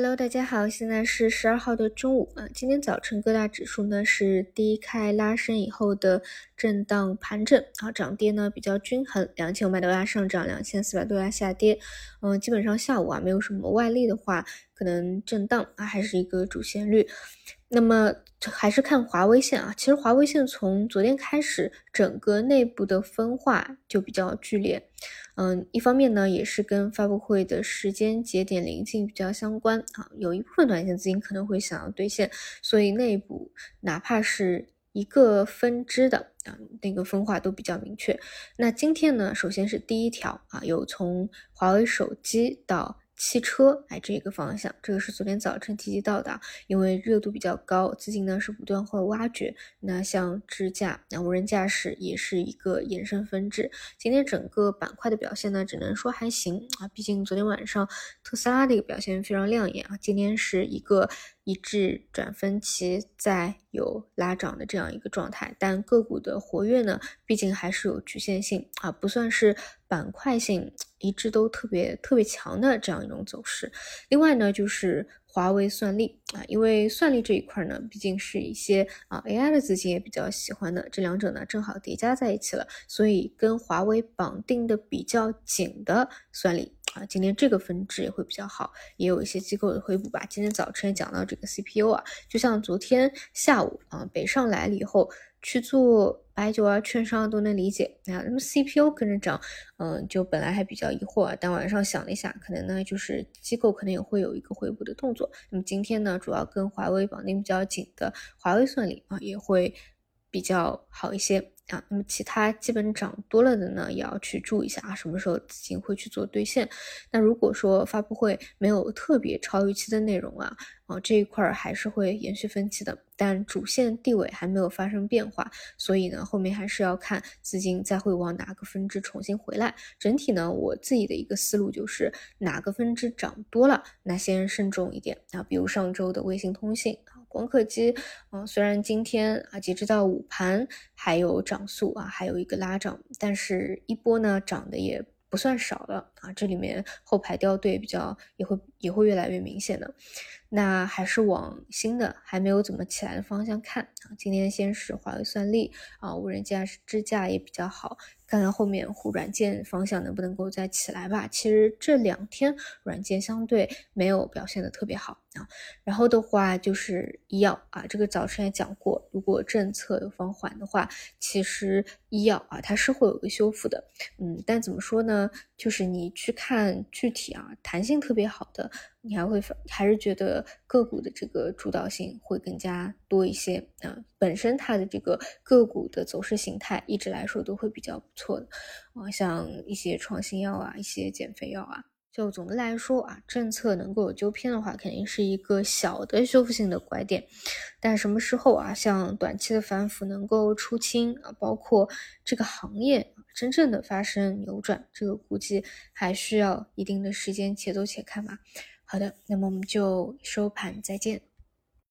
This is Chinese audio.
Hello，大家好，现在是十二号的中午啊。今天早晨各大指数呢是低开拉升以后的震荡盘整啊，涨跌呢比较均衡，两千五百多家上涨，两千四百多家下跌。嗯，基本上下午啊没有什么外力的话，可能震荡啊还是一个主旋律。那么还是看华为线啊，其实华为线从昨天开始，整个内部的分化就比较剧烈。嗯，一方面呢，也是跟发布会的时间节点临近比较相关啊，有一部分短线资金可能会想要兑现，所以内部哪怕是一个分支的啊，那个分化都比较明确。那今天呢，首先是第一条啊，有从华为手机到。汽车，哎，这个方向，这个是昨天早晨提及到的，因为热度比较高，资金呢是不断会挖掘。那像支架，那无人驾驶也是一个衍生分支。今天整个板块的表现呢，只能说还行啊，毕竟昨天晚上特斯拉的一个表现非常亮眼啊，今天是一个。一致转分歧，在有拉涨的这样一个状态，但个股的活跃呢，毕竟还是有局限性啊，不算是板块性一致都特别特别强的这样一种走势。另外呢，就是华为算力啊，因为算力这一块呢，毕竟是一些啊 AI 的资金也比较喜欢的，这两者呢正好叠加在一起了，所以跟华为绑定的比较紧的算力。啊，今天这个分支也会比较好，也有一些机构的回补吧。今天早晨讲到这个 CPU 啊，就像昨天下午啊，北上来了以后去做白酒啊、券商都能理解啊。那么 CPU 跟着涨，嗯，就本来还比较疑惑，但晚上想了一下，可能呢就是机构可能也会有一个回补的动作。那么今天呢，主要跟华为绑定比较紧的华为算力啊，也会比较好一些。啊，那么其他基本涨多了的呢，也要去注意一下啊，什么时候资金会去做兑现？那如果说发布会没有特别超预期的内容啊，啊这一块还是会延续分歧的，但主线地位还没有发生变化，所以呢，后面还是要看资金再会往哪个分支重新回来。整体呢，我自己的一个思路就是哪个分支涨多了，那先慎重一点啊，比如上周的卫星通信。光刻机，嗯，虽然今天啊，截止到午盘还有涨速啊，还有一个拉涨，但是一波呢涨的也不算少了啊，这里面后排掉队比较也会也会越来越明显的。那还是往新的还没有怎么起来的方向看啊。今天先是华为算力啊，无人驾驶支架也比较好，看看后面互软件方向能不能够再起来吧。其实这两天软件相对没有表现的特别好啊。然后的话就是医药啊，这个早晨也讲过，如果政策有放缓的话，其实医药啊它是会有个修复的。嗯，但怎么说呢？就是你去看具体啊，弹性特别好的。你还会还是觉得个股的这个主导性会更加多一些啊？本身它的这个个股的走势形态一直来说都会比较不错的啊，像一些创新药啊，一些减肥药啊，就总的来说啊，政策能够有纠偏的话，肯定是一个小的修复性的拐点。但什么时候啊，像短期的反腐能够出清啊，包括这个行业真正的发生扭转，这个估计还需要一定的时间，且走且看吧。好的，那么我们就收盘再见。